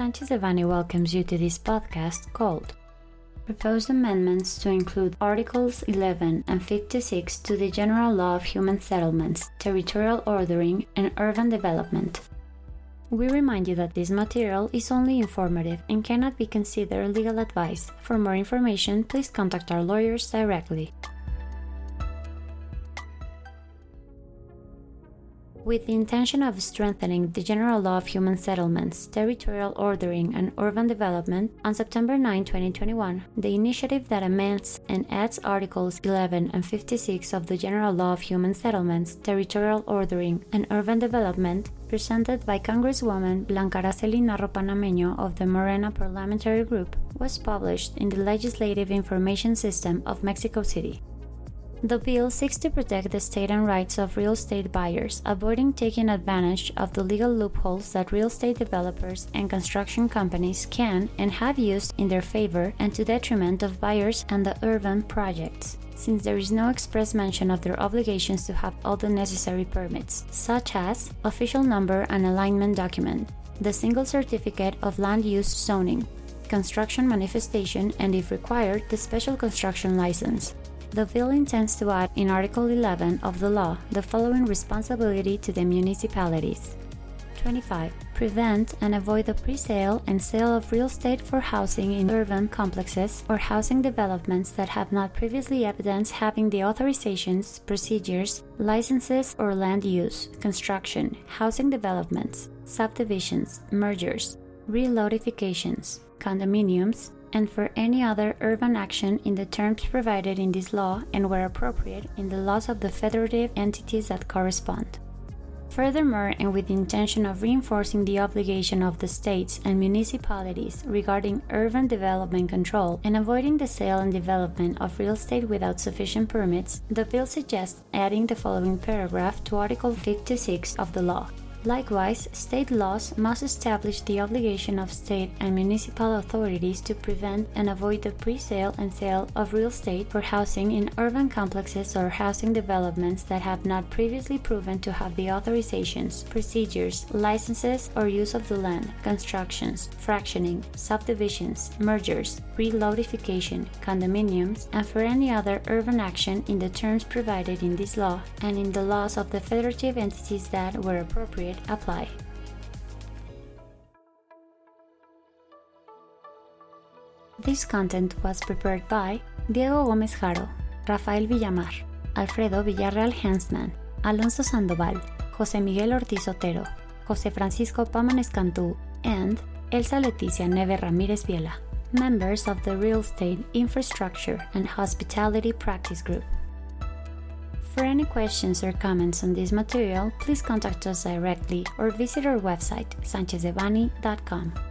Sanchez Devanny welcomes you to this podcast called Proposed Amendments to include Articles 11 and 56 to the General Law of Human Settlements, Territorial Ordering, and Urban Development. We remind you that this material is only informative and cannot be considered legal advice. For more information, please contact our lawyers directly. With the intention of strengthening the general law of human settlements, territorial ordering, and urban development, on September 9, 2021, the initiative that amends and adds Articles 11 and 56 of the General Law of Human Settlements, Territorial Ordering, and Urban Development, presented by Congresswoman Blanca Araceli Narro Panameño of the Morena Parliamentary Group, was published in the Legislative Information System of Mexico City. The bill seeks to protect the state and rights of real estate buyers, avoiding taking advantage of the legal loopholes that real estate developers and construction companies can and have used in their favor and to detriment of buyers and the urban projects since there is no express mention of their obligations to have all the necessary permits, such as official number and alignment document, the single certificate of land use zoning, construction manifestation, and if required, the special construction license. The bill intends to add in Article 11 of the law the following responsibility to the municipalities. 25. Prevent and avoid the pre sale and sale of real estate for housing in urban complexes or housing developments that have not previously evidenced having the authorizations, procedures, licenses, or land use, construction, housing developments, subdivisions, mergers, relotifications, condominiums, and for any other urban action in the terms provided in this law and where appropriate in the laws of the federative entities that correspond. Furthermore, and with the intention of reinforcing the obligation of the states and municipalities regarding urban development control and avoiding the sale and development of real estate without sufficient permits, the bill suggests adding the following paragraph to Article 56 of the law. Likewise, state laws must establish the obligation of state and municipal authorities to prevent and avoid the pre sale and sale of real estate for housing in urban complexes or housing developments that have not previously proven to have the authorizations, procedures, licenses, or use of the land, constructions, fractioning, subdivisions, mergers, relotification, condominiums, and for any other urban action in the terms provided in this law and in the laws of the federative entities that, were appropriate, apply. This content was prepared by Diego Gómez Jaro, Rafael Villamar, Alfredo Villarreal Hansman, Alonso Sandoval, José Miguel Ortiz Otero, José Francisco Pámanes Cantú, and Elsa Leticia Neve Ramírez Viela, members of the Real Estate, Infrastructure, and Hospitality Practice Group. For any questions or comments on this material, please contact us directly or visit our website, sanchezdevanny.com.